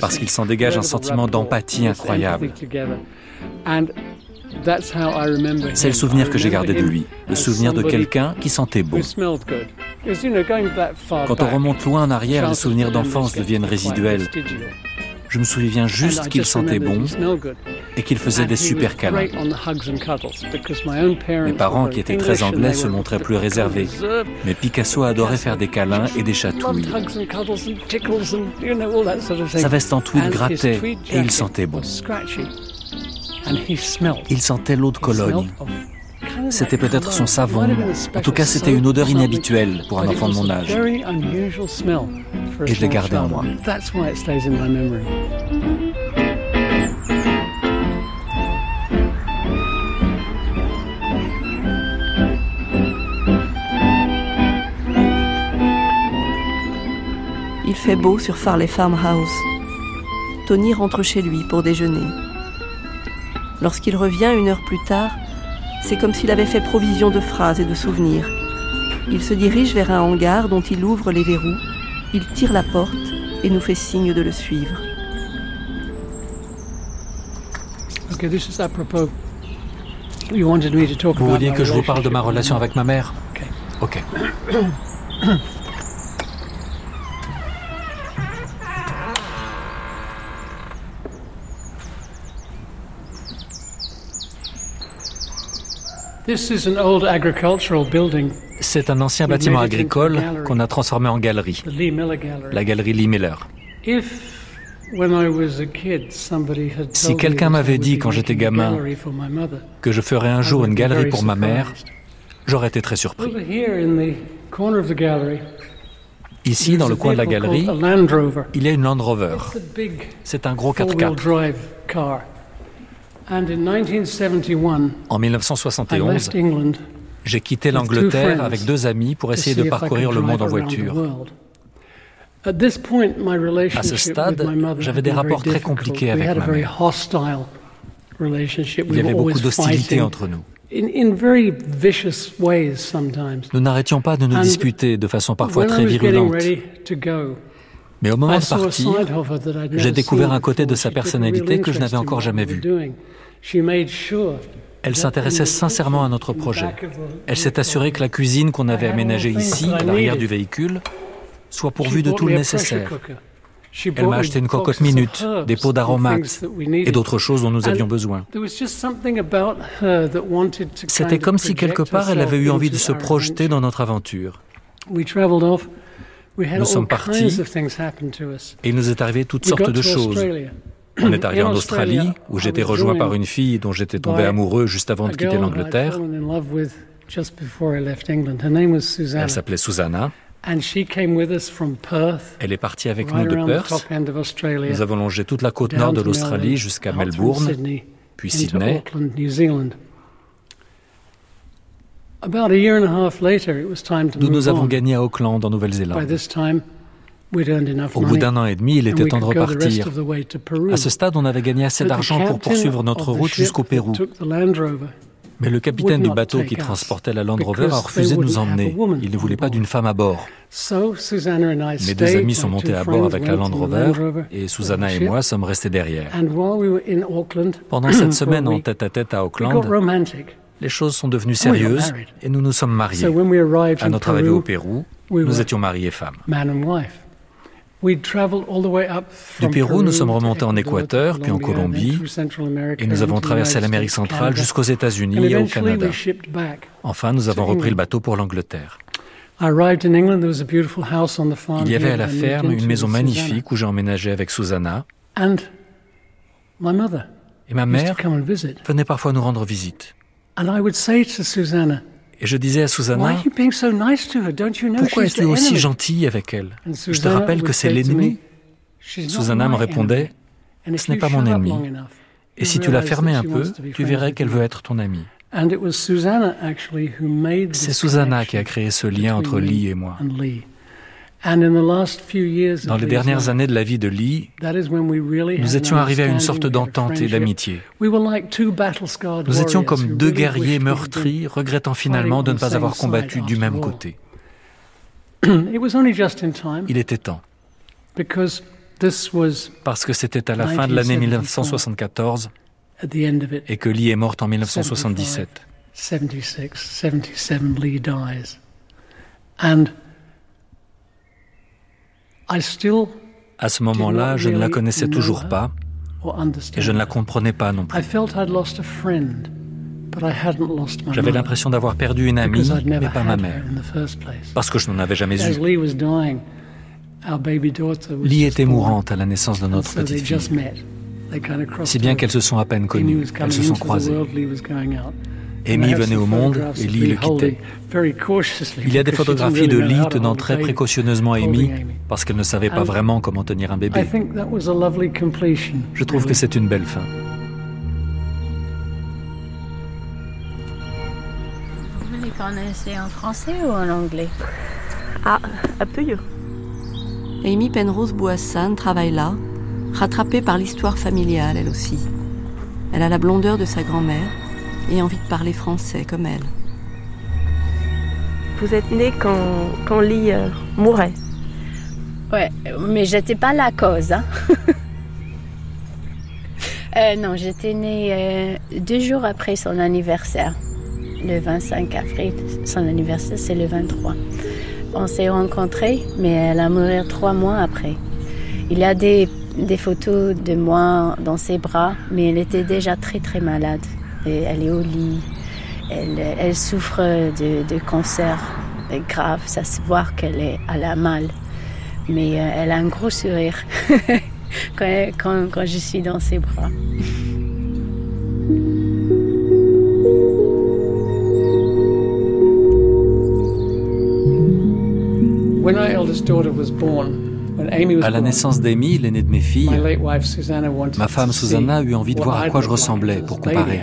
parce qu'il s'en dégage un sentiment d'empathie incroyable. C'est le souvenir que j'ai gardé de lui, le souvenir de quelqu'un qui sentait bon. Quand on remonte loin en arrière, les souvenirs d'enfance deviennent résiduels. Je me souviens juste qu'il sentait bon et qu'il faisait des super câlins. Mes parents, qui étaient très anglais, se montraient plus réservés. Mais Picasso adorait faire des câlins et des chatouilles. Sa veste en tweed grattait et il sentait bon. Il sentait l'eau de Cologne. C'était peut-être son savon. En tout cas, c'était une odeur inhabituelle pour un enfant de mon âge. Et je l'ai gardé en moi. Il fait beau sur Farley Farmhouse. Tony rentre chez lui pour déjeuner. Lorsqu'il revient une heure plus tard, c'est comme s'il avait fait provision de phrases et de souvenirs. Il se dirige vers un hangar dont il ouvre les verrous, il tire la porte et nous fait signe de le suivre. Vous vouliez que je vous parle de ma relation avec ma mère Ok. C'est un ancien bâtiment agricole qu'on a transformé en galerie, la galerie Lee Miller. Si quelqu'un m'avait dit quand j'étais gamin que je ferais un jour une galerie pour ma mère, j'aurais été très surpris. Ici, dans le coin de la galerie, il y a une Land Rover. C'est un gros 4x4. En 1971, j'ai quitté l'Angleterre avec deux amis pour essayer de parcourir le monde en voiture. À ce stade, j'avais des rapports très compliqués avec ma mère. Il y avait beaucoup d'hostilité entre nous. Nous n'arrêtions pas de nous disputer de façon parfois très virulente. Mais au moment de partir, j'ai découvert un côté de sa personnalité que je n'avais encore jamais vu. Elle s'intéressait sincèrement à notre projet. Elle s'est assurée que la cuisine qu'on avait aménagée ici, à l'arrière du véhicule, soit pourvue de tout le nécessaire. Elle m'a acheté une cocotte minute, des pots d'aromates et d'autres choses dont nous avions besoin. C'était comme si quelque part elle avait eu envie de se projeter dans notre aventure. Nous sommes partis et il nous est arrivé toutes sortes de choses. On est arrivé en Australie, où j'étais rejoint par une fille dont j'étais tombé amoureux juste avant de quitter l'Angleterre. Elle s'appelait Susanna. Elle est partie avec nous de Perth. Nous avons longé toute la côte nord de l'Australie jusqu'à Melbourne, puis Sydney. Nous nous avons gagné à Auckland, en Nouvelle-Zélande. Au bout d'un an et demi, il était temps de repartir. À ce stade, on avait gagné assez d'argent pour poursuivre notre route jusqu'au Pérou. Mais le capitaine du bateau qui transportait la Land Rover a refusé de nous emmener. Il ne voulait pas d'une femme à bord. Mes deux amis sont montés à bord avec la Land Rover et Susanna et moi sommes restés derrière. Pendant cette semaine en tête-à-tête -à, Auckland, les choses sont devenues sérieuses et nous nous sommes mariés. À notre arrivée au Pérou, nous étions mariés et femmes. Du Pérou, nous sommes remontés en Équateur, puis en Colombie, et nous avons traversé l'Amérique centrale jusqu'aux États-Unis et au Canada. Enfin, nous avons repris le bateau pour l'Angleterre. Il y avait à la ferme une maison magnifique où j'ai emménagé avec Susanna. Et ma mère venait parfois nous rendre visite. Et je disais à Susanna, pourquoi es-tu aussi gentil avec elle? Je te rappelle que c'est l'ennemi. Susanna me répondait, ce n'est pas mon ennemi. Et si tu la fermais un peu, tu verrais qu'elle veut être ton amie. C'est Susanna qui a créé ce lien entre Lee et moi. Dans les dernières années de la vie de Lee, nous étions arrivés à une sorte d'entente et d'amitié. Nous étions comme deux guerriers meurtris, regrettant finalement de ne pas avoir combattu du même côté. Il était temps. Parce que c'était à la fin de l'année 1974 et que Lee est morte en 1977. À ce moment-là, je ne la connaissais toujours pas et je ne la comprenais pas non plus. J'avais l'impression d'avoir perdu une amie, mais pas ma mère, parce que je n'en avais jamais eu. Lee était mourante à la naissance de notre petite fille, si bien qu'elles se sont à peine connues, elles se sont croisées. Amy venait au monde et Lee le quittait. Il y a des photographies de Lee tenant très précautionneusement Amy parce qu'elle ne savait pas vraiment comment tenir un bébé. Je trouve que c'est une belle fin. En français ou en anglais? Ah, un peu. Amy Penrose Boissan travaille là, rattrapée par l'histoire familiale elle aussi. Elle a la blondeur de sa grand-mère, et envie de parler français comme elle. Vous êtes née quand, quand Lee euh, mourait Ouais, mais j'étais pas la cause. Hein. Euh, non, j'étais née euh, deux jours après son anniversaire, le 25 avril. Son anniversaire, c'est le 23. On s'est rencontrés, mais elle a mouru trois mois après. Il y a des, des photos de moi dans ses bras, mais elle était déjà très très malade elle est au lit, elle, souffre de, cancer grave, ça se voit qu'elle est à la mal. Mais euh, elle a un gros sourire quand, quand, je suis dans ses bras. À la naissance d'Amy, l'aînée de mes filles, ma femme Susanna a eu envie de voir à quoi je ressemblais pour comparer.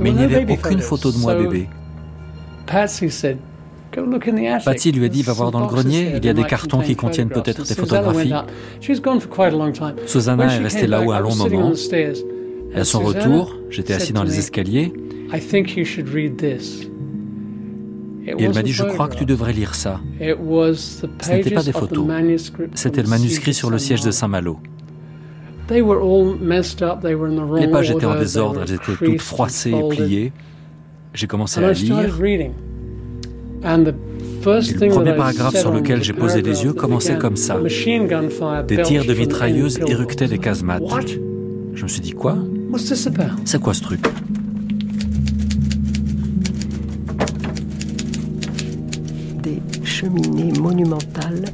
Mais il n'y avait aucune photo de moi bébé. Patty lui a dit, va voir dans le grenier, il y a des cartons qui contiennent peut-être des photographies. Susanna est restée là-haut un long moment. Et à son retour, j'étais assis dans les escaliers. Et elle m'a dit, je crois que tu devrais lire ça. Ce n'était pas des photos, c'était le manuscrit sur le siège de Saint-Malo. Les pages étaient en désordre, elles étaient toutes froissées et pliées. J'ai commencé à lire. le premier paragraphe sur lequel j'ai posé les yeux commençait comme ça. Des tirs de mitrailleuses éructaient des casemates. Je me suis dit quoi? C'est quoi ce truc? Des cheminées monumentales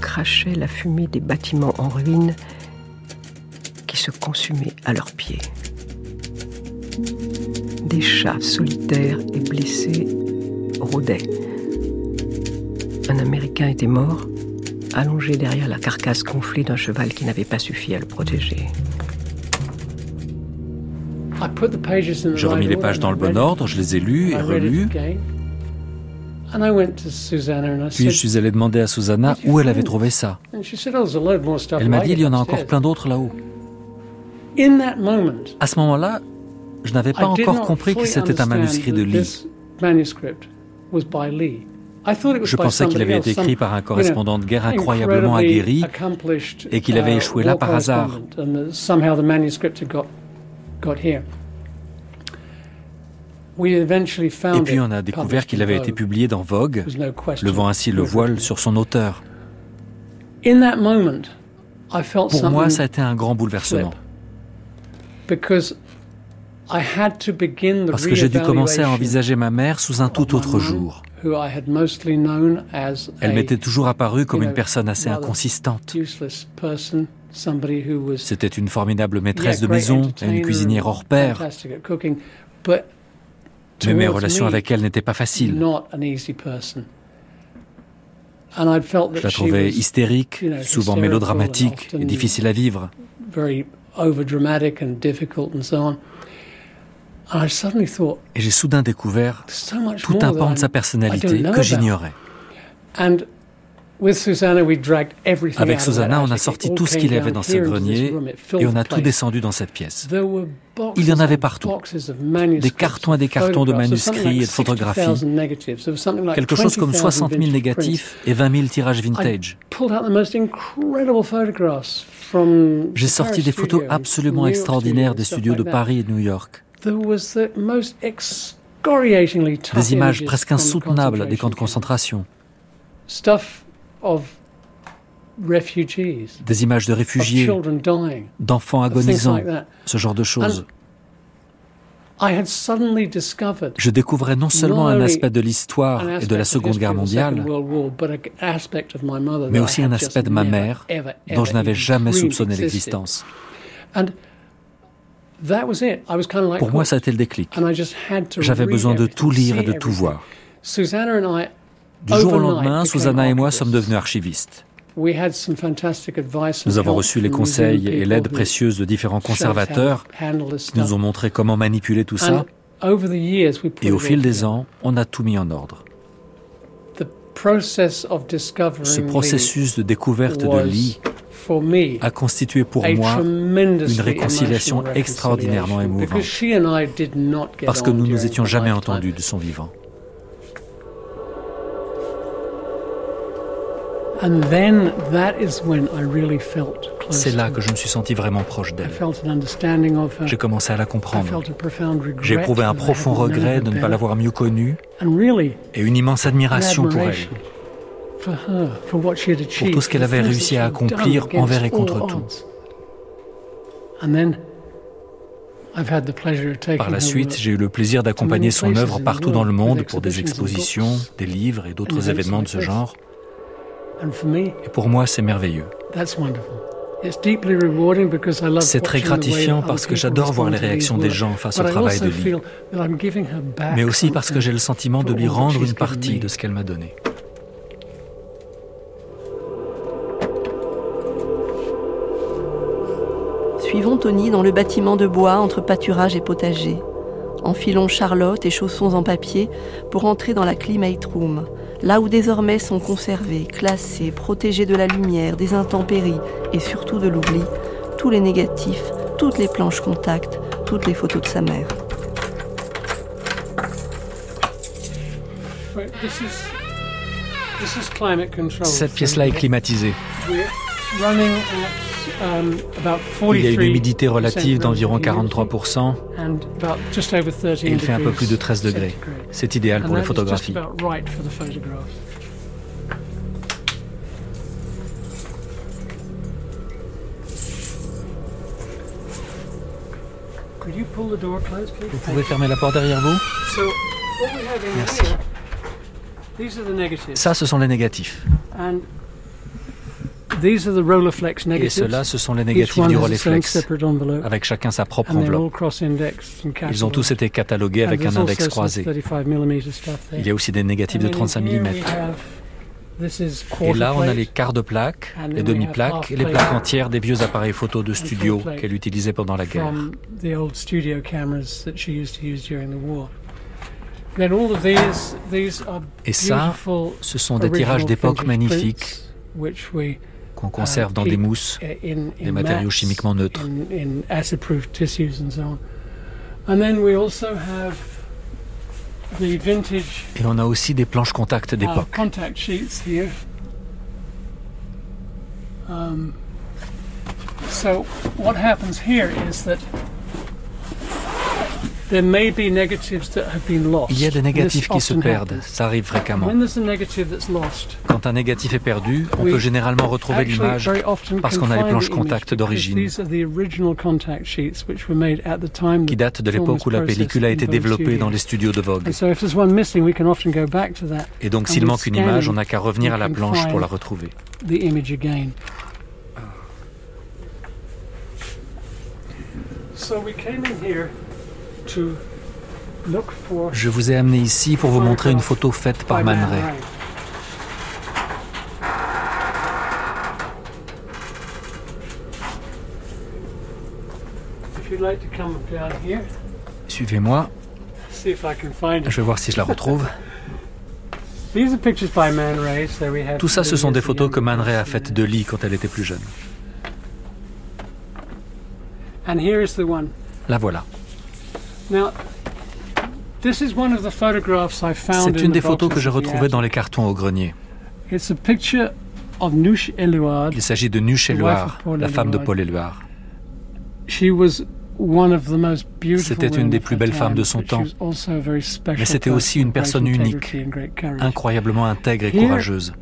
crachaient la fumée des bâtiments en ruine qui se consumaient à leurs pieds. Des chats solitaires et blessés rôdaient. Un Américain était mort, allongé derrière la carcasse gonflée d'un cheval qui n'avait pas suffi à le protéger. Je remis les pages dans le bon ordre, je les ai lues et relues. Puis je suis allé demander à Susanna où elle avait trouvé ça. Elle m'a dit il y en a encore plein d'autres là-haut. À ce moment-là, je n'avais pas encore compris que c'était un manuscrit de Lee. Je pensais qu'il avait été écrit par un correspondant de guerre incroyablement aguerri et qu'il avait échoué là par hasard. Et puis on a découvert qu'il avait été publié dans Vogue, levant ainsi le voile sur son auteur. Pour moi, ça a été un grand bouleversement. Parce que j'ai dû commencer à envisager ma mère sous un tout autre jour. Elle m'était toujours apparue comme une personne assez inconsistante. C'était une formidable maîtresse de maison et une cuisinière hors pair. Mais mes relations avec elle n'étaient pas faciles. Je la trouvais hystérique, souvent mélodramatique et difficile à vivre. Et j'ai soudain découvert tout un pan de sa personnalité que j'ignorais. Avec Susanna, on a sorti tout ce qu'il y avait dans ce grenier et on a tout descendu dans cette pièce. Il y en avait partout. Des cartons et des cartons de manuscrits et de photographies. Quelque chose comme 60 000 négatifs et 20 000 tirages vintage. J'ai sorti des photos absolument extraordinaires des studios de Paris et de New York. Des images presque insoutenables des camps de concentration. Des images de réfugiés, d'enfants agonisants, ce genre de choses. Je découvrais non seulement un aspect de l'histoire et de la Seconde Guerre mondiale, mais aussi un aspect de ma mère dont je n'avais jamais soupçonné l'existence. Pour moi, ça a été le déclic. J'avais besoin de tout lire et de tout voir. Du jour au lendemain, Susanna et moi sommes devenus archivistes. Nous avons reçu les conseils et l'aide précieuse de différents conservateurs qui nous ont montré comment manipuler tout ça. Et au fil des ans, on a tout mis en ordre. Ce processus de découverte de Lee a constitué pour moi une réconciliation extraordinairement émouvante parce que nous ne nous étions jamais entendus de son vivant. C'est là que je me suis senti vraiment proche d'elle. J'ai commencé à la comprendre. J'ai éprouvé un profond regret de ne pas l'avoir mieux connue et une immense admiration pour elle pour tout ce qu'elle avait réussi à accomplir envers et contre tout. Par la suite, j'ai eu le plaisir d'accompagner son œuvre partout dans le monde pour des expositions, des livres et d'autres événements de ce genre. Et pour moi, c'est merveilleux. C'est très gratifiant parce que j'adore voir les réactions des gens face au travail de Lee, mais aussi parce que j'ai le sentiment de lui rendre une partie de ce qu'elle m'a donné. Suivons Tony dans le bâtiment de bois entre pâturage et potager. Enfilons Charlotte et chaussons en papier pour entrer dans la climate room, là où désormais sont conservés, classés, protégés de la lumière, des intempéries et surtout de l'oubli, tous les négatifs, toutes les planches contact, toutes les photos de sa mère. Cette pièce-là est climatisée. Il y a une humidité relative d'environ 43% et il fait un peu plus de 13 degrés. C'est idéal pour les photographies. Vous pouvez fermer la porte derrière vous? Merci. Ça, ce sont les négatifs. Et ceux-là, ce sont les négatifs du Rolleiflex, avec chacun sa propre enveloppe. Ils ont tous été catalogués avec un index croisé. Il y a aussi des négatifs de 35 mm. Et là, on a les quarts de plaque, les demi-plaques et les plaques entières des vieux appareils photo de studio qu'elle utilisait pendant la guerre. Et ça, ce sont des tirages d'époque magnifiques qu'on conserve dans des mousses, des matériaux chimiquement neutres. Et on a aussi des planches contact d'époque. Um, so what happens here is that il y a des négatifs qui se perdent, ça arrive fréquemment. Quand un négatif est perdu, on peut généralement retrouver l'image parce qu'on a les planches contact d'origine qui datent de l'époque où la pellicule a été développée dans les studios de Vogue. Et donc s'il manque une image, on n'a qu'à revenir à la planche pour la retrouver. So we came in here je vous ai amené ici pour vous montrer une photo faite par Man Ray. Suivez-moi. Je vais voir si je la retrouve. Tout ça, ce sont des photos que Man Ray a faites de Lee quand elle était plus jeune. La voilà. C'est une des photos que j'ai retrouvées dans les cartons au grenier. Il s'agit de Nush Éluard, la femme de Paul Éluard. C'était une des plus belles femmes de son temps, mais c'était aussi une personne unique, incroyablement intègre et courageuse.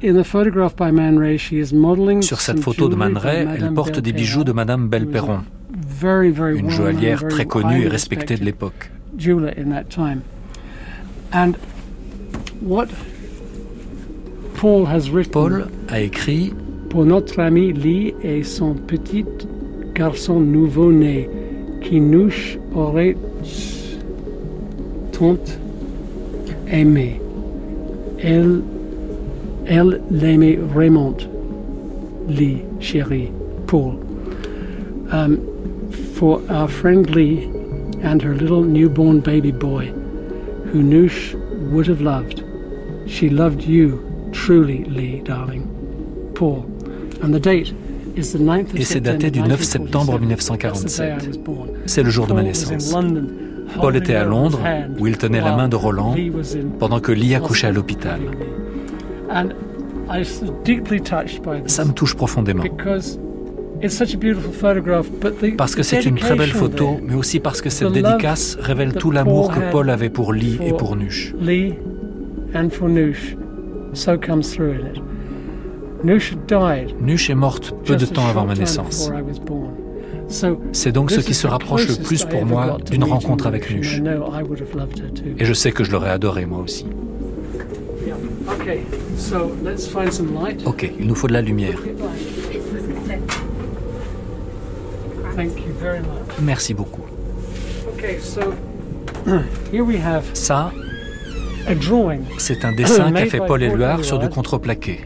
Sur cette photo de Man Ray, elle porte des bijoux de Madame Belperron, une joaillière très connue et respectée de l'époque. Paul a écrit Pour notre ami Lee et son petit garçon nouveau-né, qui nous aurait tant aimé. Elle, elle l'aimait vraiment, Lee, chérie, Paul. Um, for our friend Lee and her little newborn baby boy, who Noosh would have loved. She loved you truly, Lee, darling. Paul. And the date is the 9th Et c'est daté du 9 septembre 1947. C'est le jour de ma naissance. Paul était à Londres, où il tenait la main de Roland, pendant que Lee accouchait à l'hôpital. Ça me touche profondément. Parce que c'est une très belle photo, mais aussi parce que cette dédicace révèle tout l'amour que Paul avait pour Lee et pour Nush. Nush est morte peu de temps avant ma naissance. C'est donc ce qui se rapproche le plus pour moi d'une rencontre avec Nush. Et je sais que je l'aurais adoré moi aussi. Ok, il nous faut de la lumière. Merci beaucoup. Ça, c'est un dessin qu'a fait Paul Éluard sur du contreplaqué.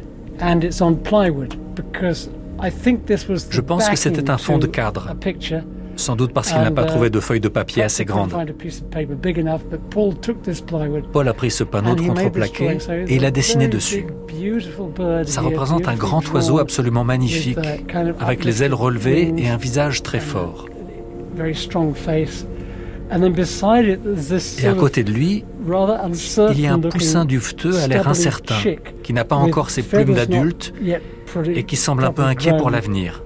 Je pense que c'était un fond de cadre, sans doute parce qu'il n'a pas trouvé de feuilles de papier assez grandes. Paul a pris ce panneau de contreplaqué et il a dessiné dessus. Ça représente un grand oiseau absolument magnifique, avec les ailes relevées et un visage très fort. Et à côté de lui, il y a un poussin duveteux à l'air incertain, qui n'a pas encore ses plumes d'adulte, et qui semble un peu inquiet pour l'avenir.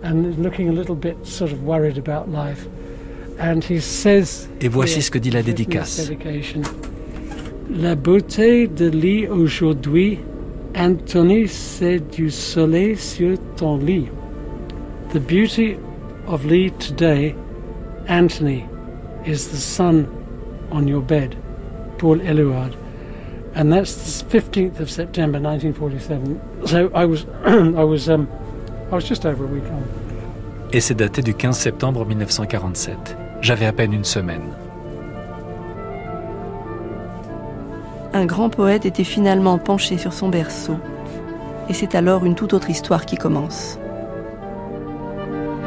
Et voici ce que dit la dédicace. La beauté de lit aujourd'hui, Anthony, c'est du soleil sur ton lit. The beauty of Lee today, Anthony, is the sun on your bed. Paul Eluard. And that's the 15th of September 1947. So I was, I was, um, I was just over a week old. Et c'est daté du 15 septembre 1947. J'avais à peine une semaine. Un grand poète était finalement penché sur son berceau. Et c'est alors une toute autre histoire qui commence.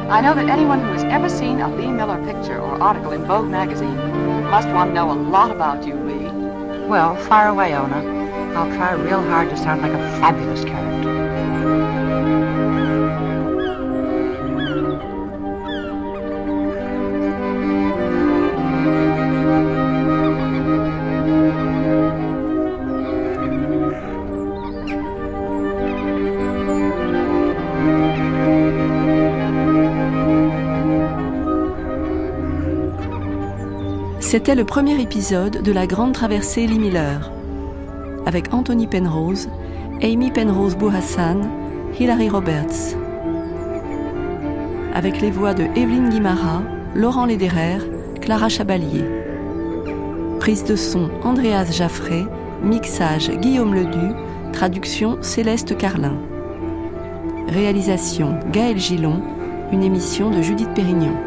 I know that anyone who has ever seen a Lee Miller picture or article in Vogue magazine must want to know a lot about you, Lee. Well, fire away, Ona. I'll try real hard to sound like a fabulous character. C'était le premier épisode de la grande traversée Lee Miller, avec Anthony Penrose, Amy Penrose Bouhassan, Hilary Roberts, avec les voix de Evelyne Guimara, Laurent Lederer, Clara Chabalier. Prise de son Andreas Jaffray, mixage Guillaume Ledu, traduction Céleste Carlin. Réalisation Gaël Gillon, une émission de Judith Pérignon.